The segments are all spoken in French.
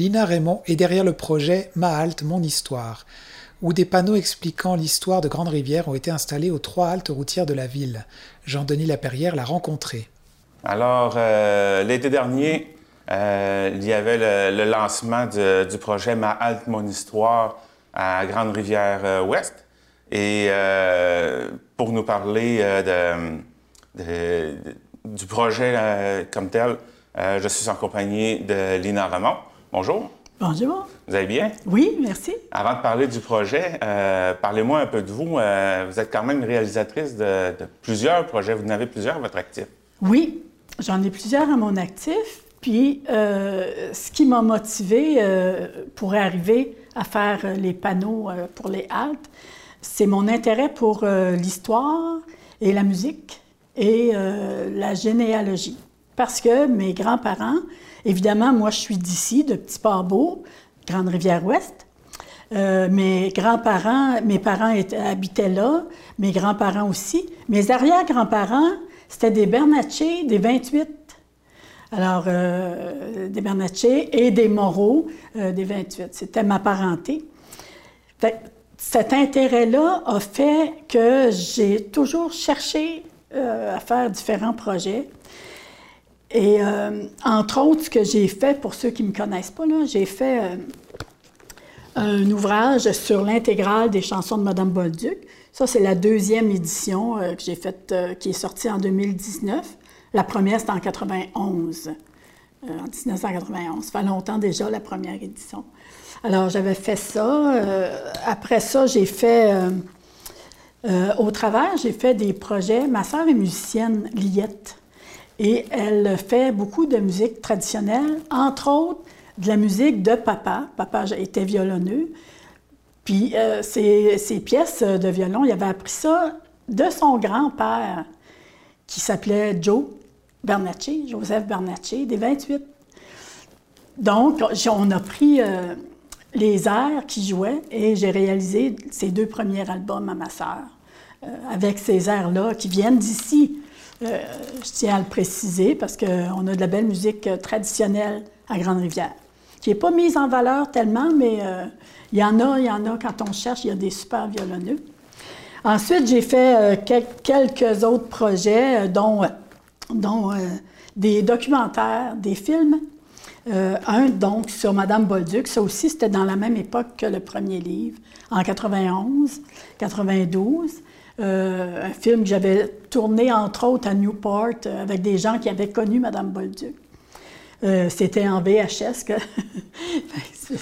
Lina Raymond est derrière le projet Ma halte, mon histoire, où des panneaux expliquant l'histoire de Grande-Rivière ont été installés aux trois haltes routières de la ville. Jean-Denis Laperrière l'a rencontré. Alors, euh, l'été dernier, euh, il y avait le, lancement du projet Ma halte, mon histoire à Grande-Rivière-Ouest. Et euh, pour nous parler du projet comme tel, je suis en compagnie de Lina Ramon. Bonjour. Bonjour. Vous allez bien? Oui, merci. Avant de parler du projet, euh, parlez-moi un peu de vous. Euh, vous êtes quand même réalisatrice de, plusieurs projets. Vous en avez plusieurs à votre actif. Oui, j'en ai plusieurs à mon actif. Puis, euh, ce qui m'a motivée pour arriver à faire les panneaux pour les haltes, c'est mon intérêt pour l'histoire et la musique et la généalogie. Parce que mes grands-parents Évidemment, moi, je suis d'ici, de Petit-Port-Beau, Grande-Rivière-Ouest. Euh, mes grands-parents, mes parents habitaient là, mes grands-parents aussi. Mes arrière-grands-parents, c'était des Bernatchez, des 28. Alors, euh, des Bernatchez et des Moreaux, euh, des 28. C'était ma parenté. cet intérêt-là a fait que j'ai toujours cherché à faire différents projets. Et euh, entre autres, ce que j'ai fait, pour ceux qui ne me connaissent pas, j'ai fait euh, un ouvrage sur l'intégrale des chansons de Madame Bolduc. Ça, c'est la deuxième édition euh, que j'ai faite, qui est sortie en 2019. La première, c'était en 91. en 1991. Ça fait longtemps déjà, la première édition. Alors, j'avais fait ça. après ça, j'ai fait... au travers, j'ai fait des projets. Ma sœur est musicienne, Liette. Et elle fait beaucoup de musique traditionnelle, entre autres de la musique de papa. Papa était violonneux. Puis euh, ses, pièces de violon, il avait appris ça de son grand-père, qui s'appelait Joe Bernacci, Joseph Bernacci, des 28. Donc, on a pris euh, les airs qu'il jouait et j'ai réalisé ses deux premiers albums à ma sœur, euh, avec ces airs-là qui viennent d'ici. Euh, je tiens à le préciser parce qu'on a de la belle musique euh, traditionnelle à Grande-Rivière, qui n'est pas mise en valeur tellement, mais euh, il y en a, il y en a quand on cherche, il y a des super violonneux. Ensuite, j'ai fait quelques autres projets, dont, des documentaires, des films. un, donc, sur Madame Bolduc. Ça aussi, c'était dans la même époque que le premier livre, en 91, 92. Euh, un film que j'avais tourné entre autres à Newport euh, avec des gens qui avaient connu Mme Bolduc. Euh, c'était en VHS que.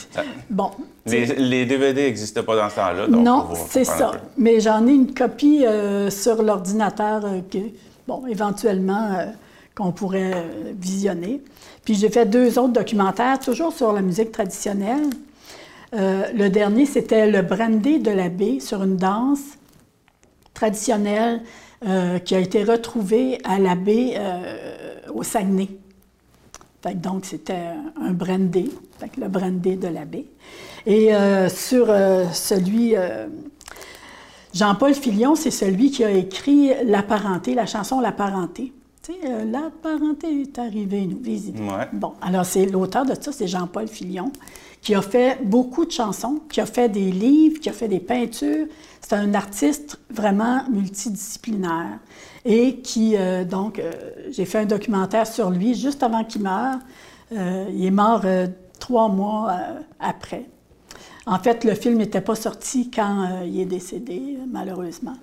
bon. Les, DVD n'existaient pas dans ce temps-là. Non, c'est ça. Mais j'en ai une copie sur l'ordinateur que, bon, éventuellement, qu'on pourrait visionner. Puis j'ai fait deux autres documentaires, toujours sur la musique traditionnelle. le dernier, c'était le brandy de la baie sur une danse traditionnel euh, qui a été retrouvé à la baie euh, au Saguenay. donc, c'était un brandy, le brandy de la baie. Et euh, sur celui, Jean-Paul Filion, c'est celui qui a écrit La parenté, la chanson La parenté. Tu sais, La parenté est arrivée nous visiter. Bon, alors c'est l'auteur de ça, c'est Jean-Paul Filion qui a fait beaucoup de chansons, qui a fait des livres, qui a fait des peintures. C'est un artiste vraiment multidisciplinaire et qui, euh, donc, euh, j'ai fait un documentaire sur lui juste avant qu'il meure. Euh, il est mort trois mois après. En fait, le film n'était pas sorti quand il est décédé, malheureusement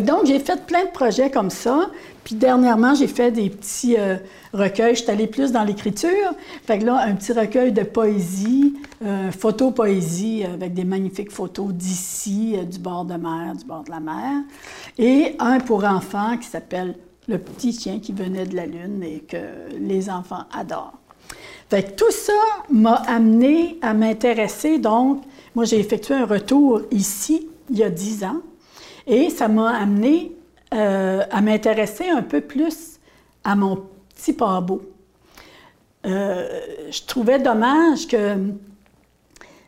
donc, j'ai fait plein de projets comme ça. Puis dernièrement, j'ai fait des petits euh, recueils. Je suis allée plus dans l'écriture. Fait que là, un petit recueil de poésie, euh, photo-poésie avec des magnifiques photos d'ici, euh, du bord de mer, du bord de la mer. Et un pour enfants qui s'appelle Le petit chien qui venait de la Lune et que les enfants adorent. Fait que tout ça m'a amené à m'intéresser. Donc, moi, j'ai effectué un retour ici il y a dix ans et ça m'a amené euh, à m'intéresser un peu plus à mon petit pabo. Euh, je trouvais dommage que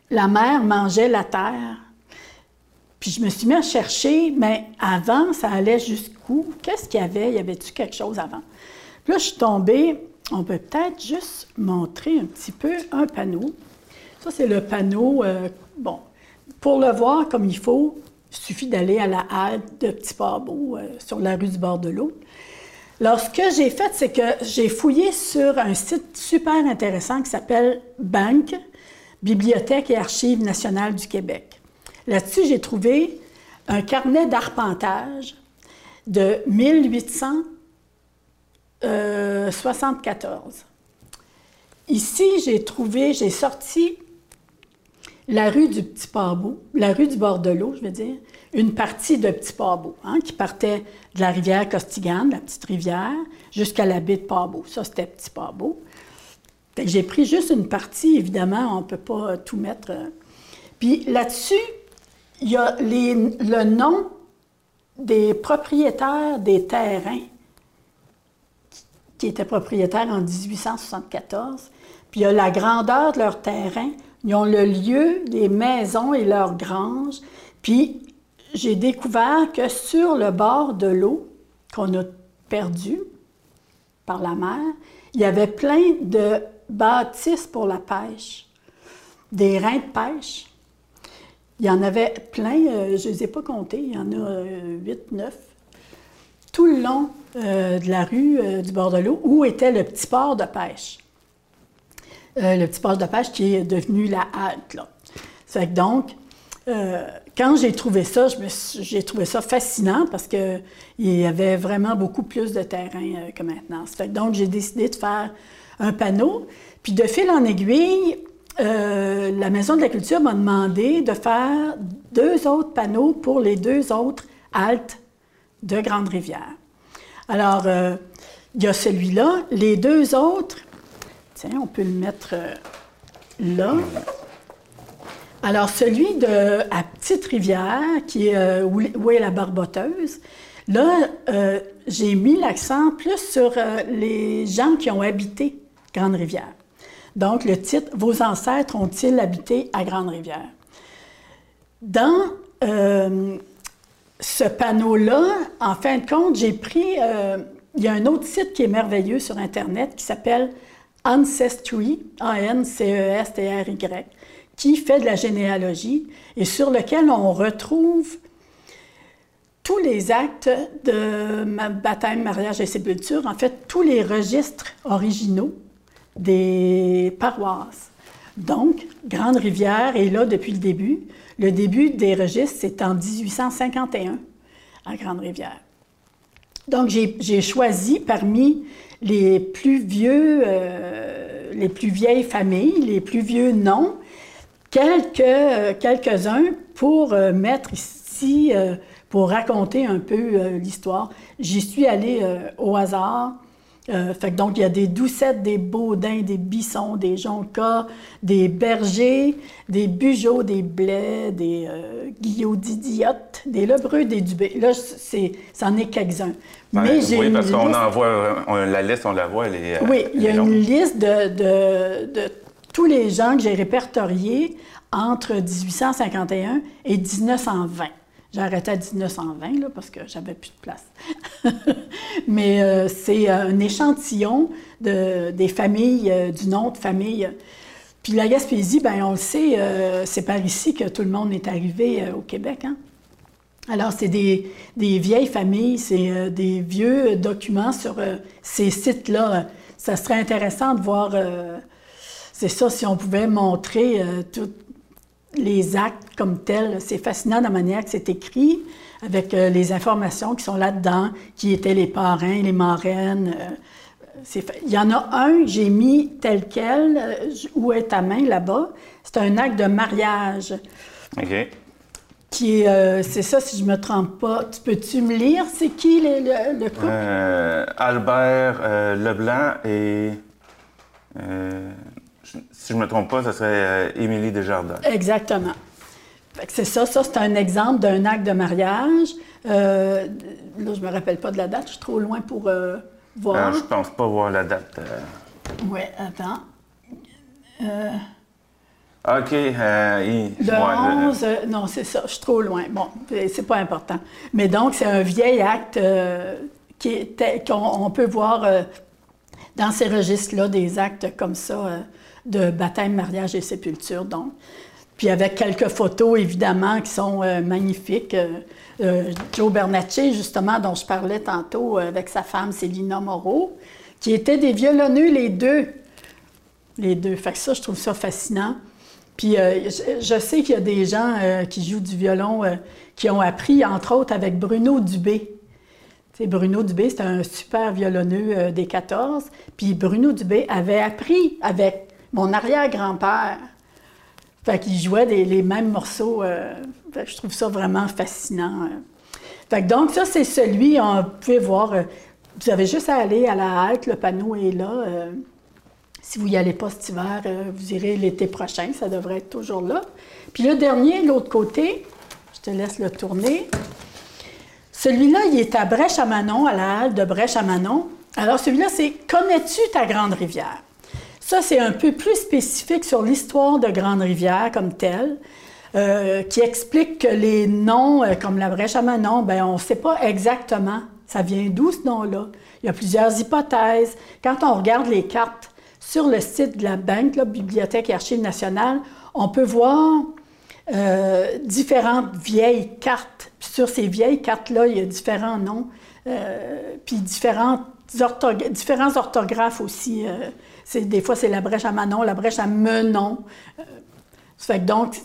la mer mangeait la terre. Puis je me suis mis à chercher, mais avant, ça allait jusqu'où? Qu'est-ce qu'il y avait? Y avait-tu quelque chose avant? Puis là, je suis tombée on peut peut-être juste montrer un petit peu un panneau. Ça, c'est le panneau. euh, bon, pour le voir comme il faut, suffit d'aller à la halte de Petit Pabot euh, sur la rue du bord de l'eau. Alors, ce que j'ai fait, c'est que j'ai fouillé sur un site super intéressant qui s'appelle Banque, Bibliothèque et Archives nationales du Québec. Là-dessus, j'ai trouvé un carnet d'arpentage de 1874. Ici, j'ai trouvé, j'ai sorti la rue du Petit Pabot, la rue du bord de l'eau, je veux dire, une partie de Petit Pabot, hein, qui partait de la rivière Costigane, la petite rivière, jusqu'à la baie de Pabot. Ça, c'était Petit Pabot. J'ai pris juste une partie, évidemment, on ne peut pas euh, tout mettre. euh. Puis là-dessus, il y a le nom des propriétaires des terrains qui étaient propriétaires en 1874. Puis il y a la grandeur de leur terrain. Ils ont le lieu, les maisons et leurs granges. Puis j'ai découvert que sur le bord de l'eau qu'on a perdu par la mer, il y avait plein de bâtisses pour la pêche, des reins de pêche. Il y en avait plein, euh, je ne les ai pas comptés, il y en a euh, huit, neuf tout le long euh, de la rue euh, du bord de l'eau où était le petit port de pêche. Euh, le petit port de pêche qui est devenu la halte. Là. Fait que donc, euh, quand j'ai trouvé ça, j'ai trouvé ça fascinant parce qu'il y avait vraiment beaucoup plus de terrain euh, que maintenant. Fait que donc, j'ai décidé de faire un panneau. Puis de fil en aiguille, euh, la Maison de la Culture m'a demandé de faire deux autres panneaux pour les deux autres haltes de Grande-Rivière. Alors, il y a celui-là. Les deux autres, tiens, on peut le mettre euh, là. Alors, celui de à Petite-Rivière, qui est euh, où, est la barboteuse, là, euh, j'ai mis l'accent plus sur les gens qui ont habité Grande-Rivière. Donc, le titre Vos ancêtres ont-ils habité à Grande-Rivière? Dans ce panneau-là, en fin de compte, j'ai pris. il y a un autre site qui est merveilleux sur Internet qui s'appelle Ancestry, A-N-C-E-S-T-R-Y, qui fait de la généalogie et sur lequel on retrouve tous les actes de baptême, mariage et sépulture, en fait, tous les registres originaux des paroisses. Donc, Grande-Rivière est là depuis le début. Le début des registres, c'est en 1851 à Grande-Rivière. Donc, j'ai choisi parmi les plus vieux, euh, les plus vieilles familles, les plus vieux noms, quelques, euh, quelques-uns pour euh, mettre ici, euh, pour raconter un peu euh, l'histoire. J'y suis allée au hasard. Euh, fait que donc, il y a des doucettes, des baudins, des bissons, des joncas, des bergers, des bugeaux, des blais, des euh, guillots d'idiotes, des lebreux, des dubés. Là, c'est, c'en est quelques-uns. Ouais, j'ai oui, parce qu'on liste- en voit, on- la liste, on la voit, elle est. oui, il y a une liste de, de- de tous les gens que j'ai répertoriés entre 1851 et 1920. J'ai arrêté à 1920 là, parce que j'avais plus de place. Mais euh, c'est un échantillon de, des familles, euh, du nom de famille. Puis la Gaspésie, ben, on le sait, euh, c'est par ici que tout le monde est arrivé euh, au Québec. Hein? Alors, c'est des, des vieilles familles, c'est euh, des vieux documents sur euh, ces sites-là. Ça serait intéressant de voir, euh, c'est ça, si on pouvait montrer euh, tous les actes comme tels. C'est fascinant la manière que c'est écrit, avec euh, les informations qui sont là-dedans, qui étaient les parrains, les marraines. euh, Il y en a un que j'ai mis tel quel, euh, où est ta main là-bas. C'est un acte de mariage OK. qui est, c'est ça, si je me trompe pas. Tu peux-tu me lire, c'est qui le, le- le couple? Albert Leblanc et. Si je ne me trompe pas, ce serait euh, Émilie Desjardins. Exactement. C'est ça, ça c'est un exemple d'un acte de mariage. Euh, là, je me rappelle pas de la date, je suis trop loin pour euh, voir. Euh, je pense pas voir la date. Oui, attends. OK. euh, il- Le ouais, le- 11, euh, non, c'est ça, je suis trop loin. Bon, c'est pas important. Mais donc, c'est un vieil acte euh, qui est tel- qu'on on peut voir dans ces registres-là des actes comme ça de baptême, mariage et sépulture, donc. Puis avec quelques photos, évidemment, qui sont magnifiques. Joe Bernacci, justement, dont je parlais tantôt avec sa femme Célina Moreau, qui étaient des violonneux, les deux. Les deux. Fait que ça, je trouve ça fascinant. Puis euh, je, sais qu'il y a des gens euh, qui jouent du violon euh, qui ont appris, entre autres, avec Bruno Dubé. Sais, Bruno Dubé, c'est un super violonneux des 14. Puis Bruno Dubé avait appris avec mon arrière-grand-père. Fait qu'il jouait les mêmes morceaux. Fait que je trouve ça vraiment fascinant. Fait que donc, ça, c'est celui, on peut voir, vous avez juste à aller à la halte, le panneau est là. Si vous n'y allez pas cet hiver, euh, vous irez l'été prochain, ça devrait être toujours là. Puis le dernier, l'autre côté, je te laisse le tourner. Celui-là, il est à Brèche à la halle de Brèche à Manon. Alors celui-là, c'est Connais-tu ta grande rivière? Ça, c'est un peu plus spécifique sur l'histoire de Grande Rivière comme telle, euh, qui explique que les noms, euh, comme la Brèche à Manon, ben, on ne sait pas exactement ça vient d'où ce nom-là? Il y a plusieurs hypothèses. Quand on regarde les cartes sur le site de la Banque, la Bibliothèque et Archives nationales, on peut voir euh, différentes vieilles cartes. sur ces vieilles cartes-là, il y a différents noms, euh, puis différentes différents orthographes aussi. Euh, des fois, c'est la brèche à Manon, la brèche à Menon. fait donc,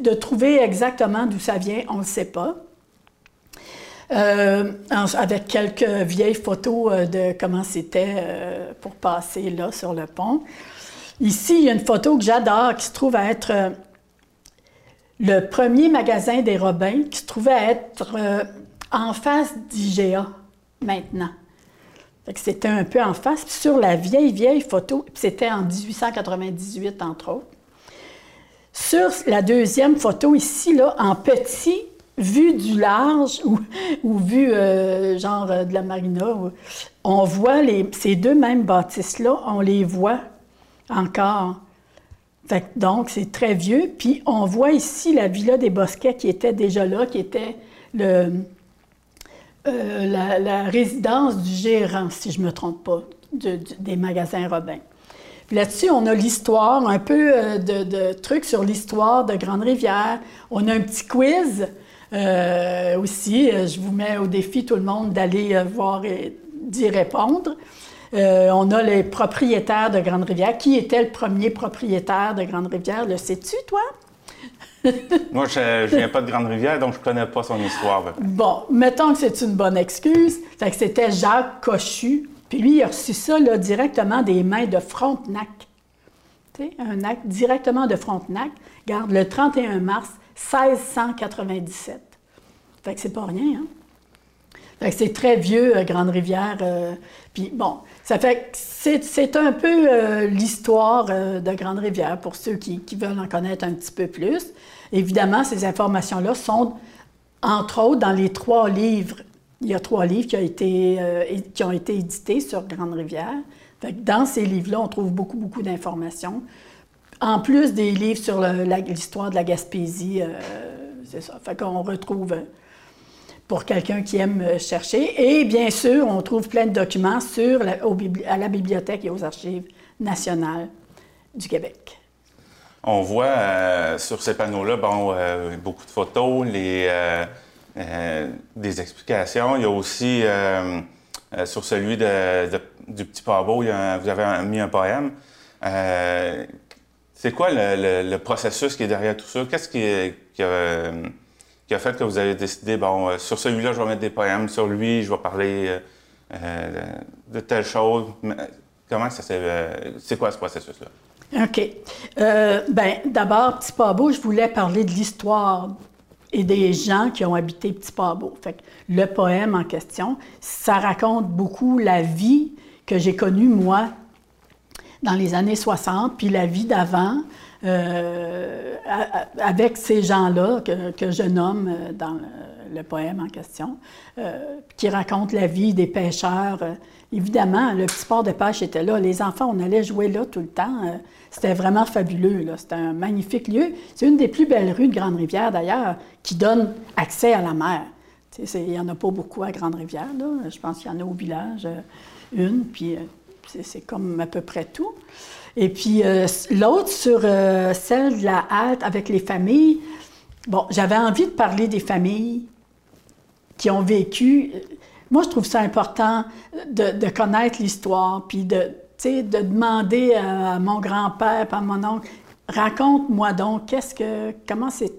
de trouver exactement d'où ça vient, on ne le sait pas. Euh, avec quelques vieilles photos euh, de comment c'était euh, pour passer là sur le pont. Ici, il y a une photo que j'adore qui se trouve à être le premier magasin des Robins, qui se trouvait être en face d'IGA maintenant. C'était un peu en face. Sur la vieille, vieille photo, c'était en 1898, entre autres. Sur la deuxième photo ici, là, en petit, vu du large ou, ou vu euh, genre euh, de la marina, on voit ces deux mêmes bâtisses-là, on les voit encore. Donc, c'est très vieux. Puis, on voit ici la Villa des Bosquets qui était déjà là, qui était euh, la, résidence du gérant, si je ne me trompe pas, des magasins Robin. Là-dessus, on a l'histoire, un peu de, de trucs sur l'histoire de Grande-Rivière. On a un petit quiz euh, aussi, euh, je vous mets au défi tout le monde d'aller euh, voir et d'y répondre. On a les propriétaires de Grande-Rivière. Qui était le premier propriétaire de Grande-Rivière? Le sais-tu, toi? Moi, je ne viens pas de Grande-Rivière, donc je ne connais pas son histoire. Bon, mettons que c'est une bonne excuse. Fait que c'était Jacques Cochu. Puis lui, il a reçu ça là, directement des mains de Frontenac. un acte directement de Frontenac. Garde le 31 mars 1697. Fait que c'est pas rien, hein? C'est très vieux, euh, Grande-Rivière. Euh, puis bon, ça fait c'est un peu euh, l'histoire de Grande-Rivière pour ceux qui, veulent en connaître un petit peu plus. Évidemment, ces informations-là sont, entre autres, dans les trois livres. Il y a trois livres qui ont été, qui ont été édités sur Grande-Rivière. Dans ces livres-là, on trouve beaucoup, beaucoup d'informations en plus des livres sur l'histoire de la Gaspésie, c'est ça. Fait qu'on retrouve pour quelqu'un qui aime euh, chercher. Et bien sûr, on trouve plein de documents sur à la Bibliothèque et aux Archives nationales du Québec. On voit sur ces panneaux-là bon, beaucoup de photos, les, des explications. Il y a aussi sur celui du Petit Pavot, vous avez mis un poème. C'est quoi le, processus qui est derrière tout ça? Qu'est-ce qui, a, fait que vous avez décidé, bon, euh, sur celui-là, je vais mettre des poèmes, sur lui, je vais parler euh, euh, de telle chose? Comment ça s'est. c'est quoi ce processus-là? OK. Euh, Bien, d'abord, Petit Pabot, je voulais parler de l'histoire et des gens qui ont habité Petit Pabot. Fait le poème en question, ça raconte beaucoup la vie que j'ai connue, moi, dans les années 60, puis la vie d'avant, euh, avec ces gens-là que, je nomme euh, dans le, poème en question, euh, qui racontent la vie des pêcheurs. évidemment, le petit port de pêche était là. Les enfants, on allait jouer là tout le temps. C'était vraiment fabuleux. C'était un magnifique lieu. C'est une des plus belles rues de Grande-Rivière, d'ailleurs, qui donne accès à la mer. Il n'y en a pas beaucoup à Grande-Rivière. Je pense qu'il y en a au village une, puis c'est comme à peu près tout. Et puis l'autre sur celle de la halte avec les familles, bon, j'avais envie de parler des familles qui ont vécu. Moi, je trouve ça important de, connaître l'histoire, puis de, de demander à, mon grand-père, à mon oncle, raconte-moi donc, qu'est-ce que, comment c'est,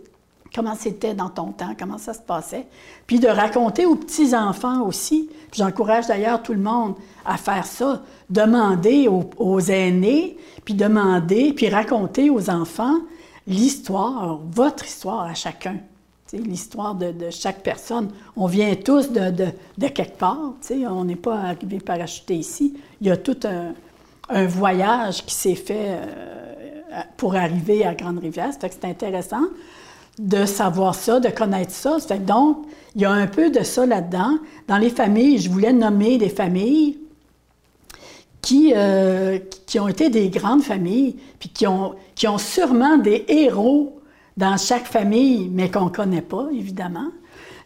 comment c'était dans ton temps, comment ça se passait, puis de raconter aux petits-enfants aussi. J'encourage d'ailleurs tout le monde à faire ça, demander aux, aînés, puis demander, puis raconter aux enfants l'histoire, votre histoire à chacun l'histoire de, chaque personne. On vient tous de, de, quelque part, on n'est pas arrivé parachuté ici. Il y a tout un, voyage qui s'est fait euh, pour arriver à Grande-Rivière. c'est intéressant de savoir ça, de connaître ça. donc, il y a un peu de ça là-dedans. Dans les familles, je voulais nommer des familles qui, euh, qui ont été des grandes familles, puis qui ont, qui ont sûrement des héros dans chaque famille, mais qu'on ne connaît pas, évidemment,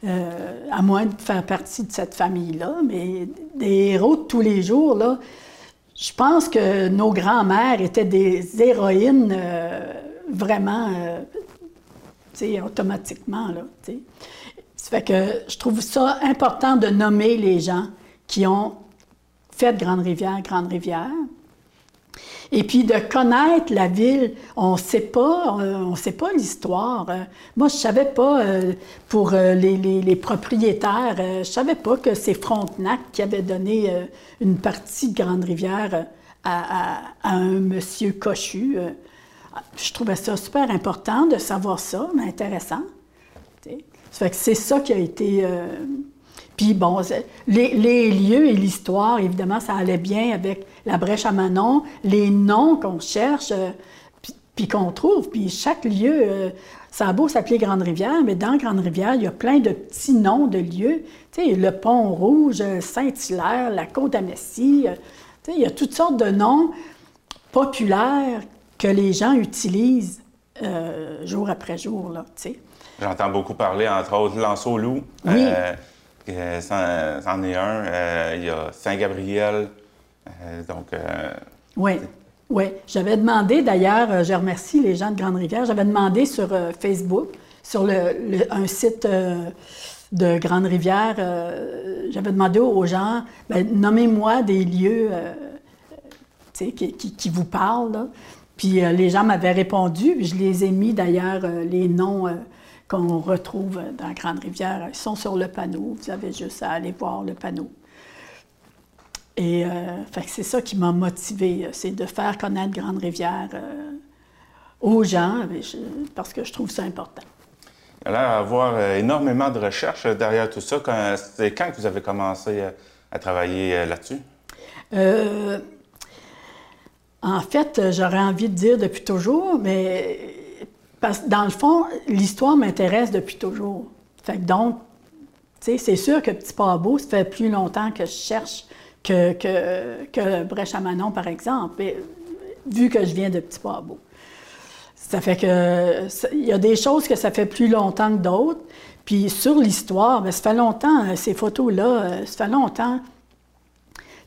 euh, à moins de faire partie de cette famille-là. Mais des héros de tous les jours, là, je pense que nos grands-mères étaient des héroïnes euh, vraiment, tu sais, automatiquement, là, tu sais. Ça fait que je trouve ça important de nommer les gens qui ont fait Grande-Rivière, Grande-Rivière, et puis de connaître la ville, on ne sait pas, euh, sait pas l'histoire. Euh, moi, je savais pas euh, pour les, propriétaires, je savais pas que c'est Frontenac qui avait donné une partie de Grande-Rivière à, un monsieur Cochu. je trouvais ça super important de savoir ça, mais intéressant. C'est ça qui a été puis bon, les, lieux et l'histoire, évidemment, ça allait bien avec la brèche à Manon, les noms qu'on cherche, euh, puis, qu'on trouve. Puis chaque lieu, euh, ça a beau s'appeler Grande-Rivière, mais dans Grande-Rivière, il y a plein de petits noms de lieux. Tu sais, le Pont Rouge, Saint-Hilaire, la Côte d'Amessie. Euh, tu sais, il y a toutes sortes de noms populaires que les gens utilisent jour après jour, là, tu sais. J'entends beaucoup parler, entre autres, Lanceau-Loup. Oui. Euh, c'en est un. Euh, il y a Saint-Gabriel. Euh, donc. oui. Oui, j'avais demandé d'ailleurs, je remercie les gens de Grande-Rivière, j'avais demandé sur Facebook, sur le, un site de Grande-Rivière, j'avais demandé aux gens, ben, nommez-moi des lieux qui, qui, qui, vous parlent. Puis les gens m'avaient répondu, je les ai mis d'ailleurs les noms qu'on retrouve dans Grande-Rivière. Ils sont sur le panneau. Vous avez juste à aller voir le panneau. Et euh, c'est ça qui m'a motivé, c'est de faire connaître Grande-Rivière euh, aux gens, parce que je trouve ça important. Il a l'air d'avoir euh, énormément de recherches derrière tout ça. C'est quand que vous avez commencé à, travailler là-dessus? en fait, j'aurais envie de dire depuis toujours, mais parce que dans le fond, l'histoire m'intéresse depuis toujours. Fait que donc, tu sais, c'est sûr que Petit Pabot, ça fait plus longtemps que je cherche que, que, que Brèche à Manon, par exemple, vu que je viens de Petit Pabot. Ça fait que il y a des choses que ça fait plus longtemps que d'autres. Puis sur l'histoire, bien, ça fait longtemps, euh, ces photos-là, euh, ça fait longtemps.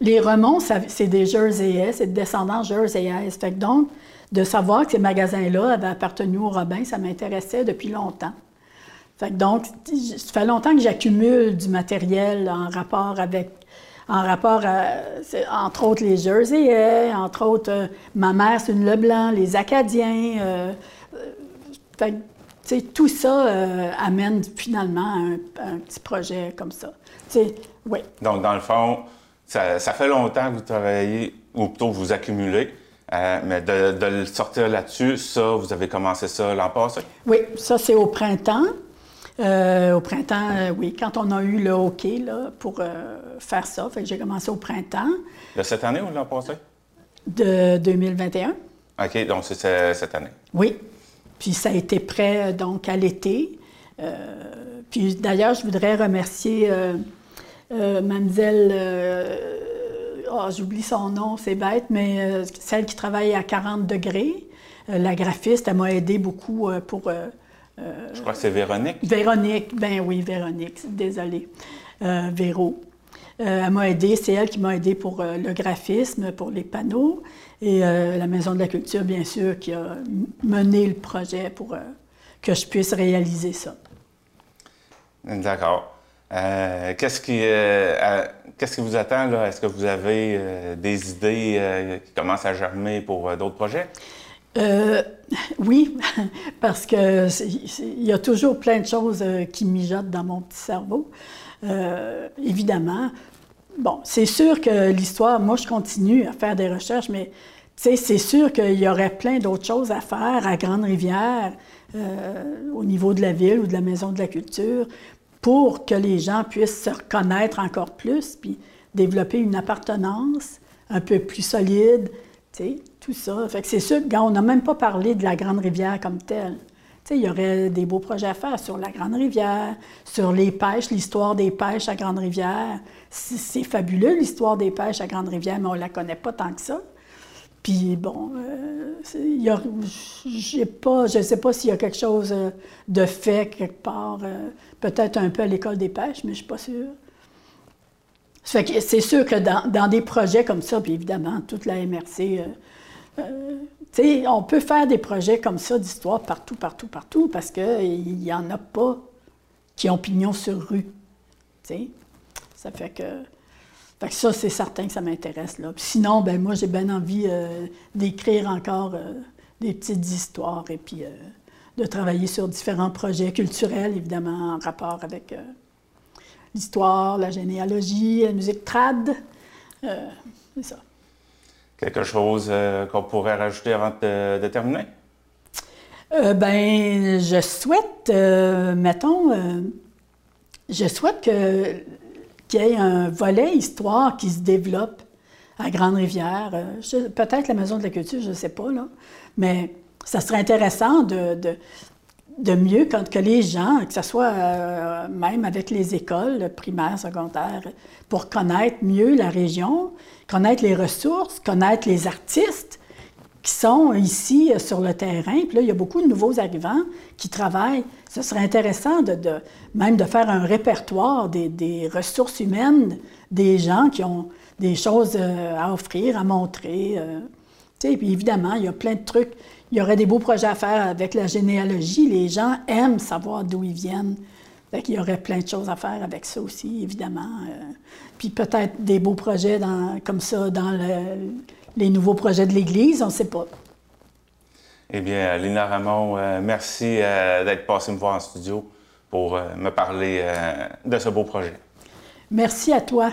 Les Remonts, c'est des Jerseyais, c'est des descendants Jerseyais. Fait que donc, de savoir que ces magasins-là avaient appartenu au Robin, ça m'intéressait depuis longtemps. donc, ça fait longtemps que j'accumule du matériel en rapport avec, en rapport à, entre autres, les Jerseyais, entre autres, euh, ma mère, c'est une Leblanc, les Acadiens. Euh, euh, tout ça amène finalement à un, petit projet comme ça. oui. Donc, dans le fond, ça, ça fait longtemps que vous travaillez, ou plutôt vous accumulez. Euh, mais de, le sortir là-dessus, ça, vous avez commencé ça l'an passé? Oui, ça, c'est au printemps. Euh, au printemps, euh, oui, quand on a eu le hockey là, pour faire ça. Fait que j'ai commencé au printemps. De cette année ou l'an passé? De 2021. OK, donc c'est cette année. Oui. Puis ça a été prêt donc à l'été. puis d'ailleurs, je voudrais remercier mademoiselle oh, j'oublie son nom, c'est bête, mais euh, celle qui travaille à 40 degrés, euh, la graphiste, elle m'a aidé beaucoup euh, pour. Je crois que c'est Véronique. Véronique, ben oui, Véronique, désolée. Véro. elle m'a aidé, c'est elle qui m'a aidé pour le graphisme, pour les panneaux, et la Maison de la Culture, bien sûr, qui a mené le projet pour que je puisse réaliser ça. D'accord. Qu'est-ce qui, qu'est-ce qui vous attend là? Est-ce que vous avez des idées qui commencent à germer pour d'autres projets? Euh, oui, parce que il y a toujours plein de choses euh, qui mijotent dans mon petit cerveau. Euh, évidemment, bon, c'est sûr que l'histoire, moi, je continue à faire des recherches, mais c'est sûr qu'il y aurait plein d'autres choses à faire à Grande-Rivière, au niveau de la ville ou de la Maison de la Culture, pour que les gens puissent se reconnaître encore plus, puis développer une appartenance un peu plus solide, tout ça. Fait que c'est sûr, on n'a même pas parlé de la Grande Rivière comme telle. il y aurait des beaux projets à faire sur la Grande Rivière, sur les pêches, l'histoire des pêches à Grande Rivière. C'est fabuleux, l'histoire des pêches à Grande Rivière, mais on ne la connaît pas tant que ça. Puis bon, euh, pas, je ne sais pas s'il y a quelque chose euh, de fait quelque part, euh, peut-être un peu à l'école des pêches, mais je ne suis pas sûre c'est sûr que dans, des projets comme ça, puis évidemment, toute la MRC, euh, on peut faire des projets comme ça d'histoire partout, partout, partout, parce qu'il n'y en a pas qui ont pignon sur rue. Ça fait que, ça, c'est certain que ça m'intéresse. Sinon, ben moi, j'ai bien envie euh, d'écrire encore des petites histoires et puis de travailler sur différents projets culturels, évidemment, en rapport avec l'histoire, la généalogie, la musique trad. Euh, c'est ça. Quelque chose euh, qu'on pourrait rajouter avant de, terminer? Euh, ben, je souhaite, mettons, je souhaite que, qu'il y ait un volet histoire qui se développe à Grande-Rivière. peut-être la Maison de la Culture, je ne sais pas, là. Mais ça serait intéressant de, de mieux quand que les gens, que ce soit euh, même avec les écoles primaires, secondaires, pour connaître mieux la région, connaître les ressources, connaître les artistes qui sont ici euh, sur le terrain. Puis là, il y a beaucoup de nouveaux arrivants qui travaillent. Ce serait intéressant de, même de faire un répertoire des, ressources humaines des gens qui ont des choses euh, à offrir, à montrer. puis évidemment, il y a plein de trucs il y aurait des beaux projets à faire avec la généalogie. Les gens aiment savoir d'où ils viennent. Fait il y aurait plein de choses à faire avec ça aussi, évidemment. Euh. puis peut-être des beaux projets comme ça dans les nouveaux projets de l'Église, on ne sait pas. Eh bien, Lina Ramon, euh, merci euh, d'être passée me voir en studio pour me parler de ce beau projet. Merci à toi.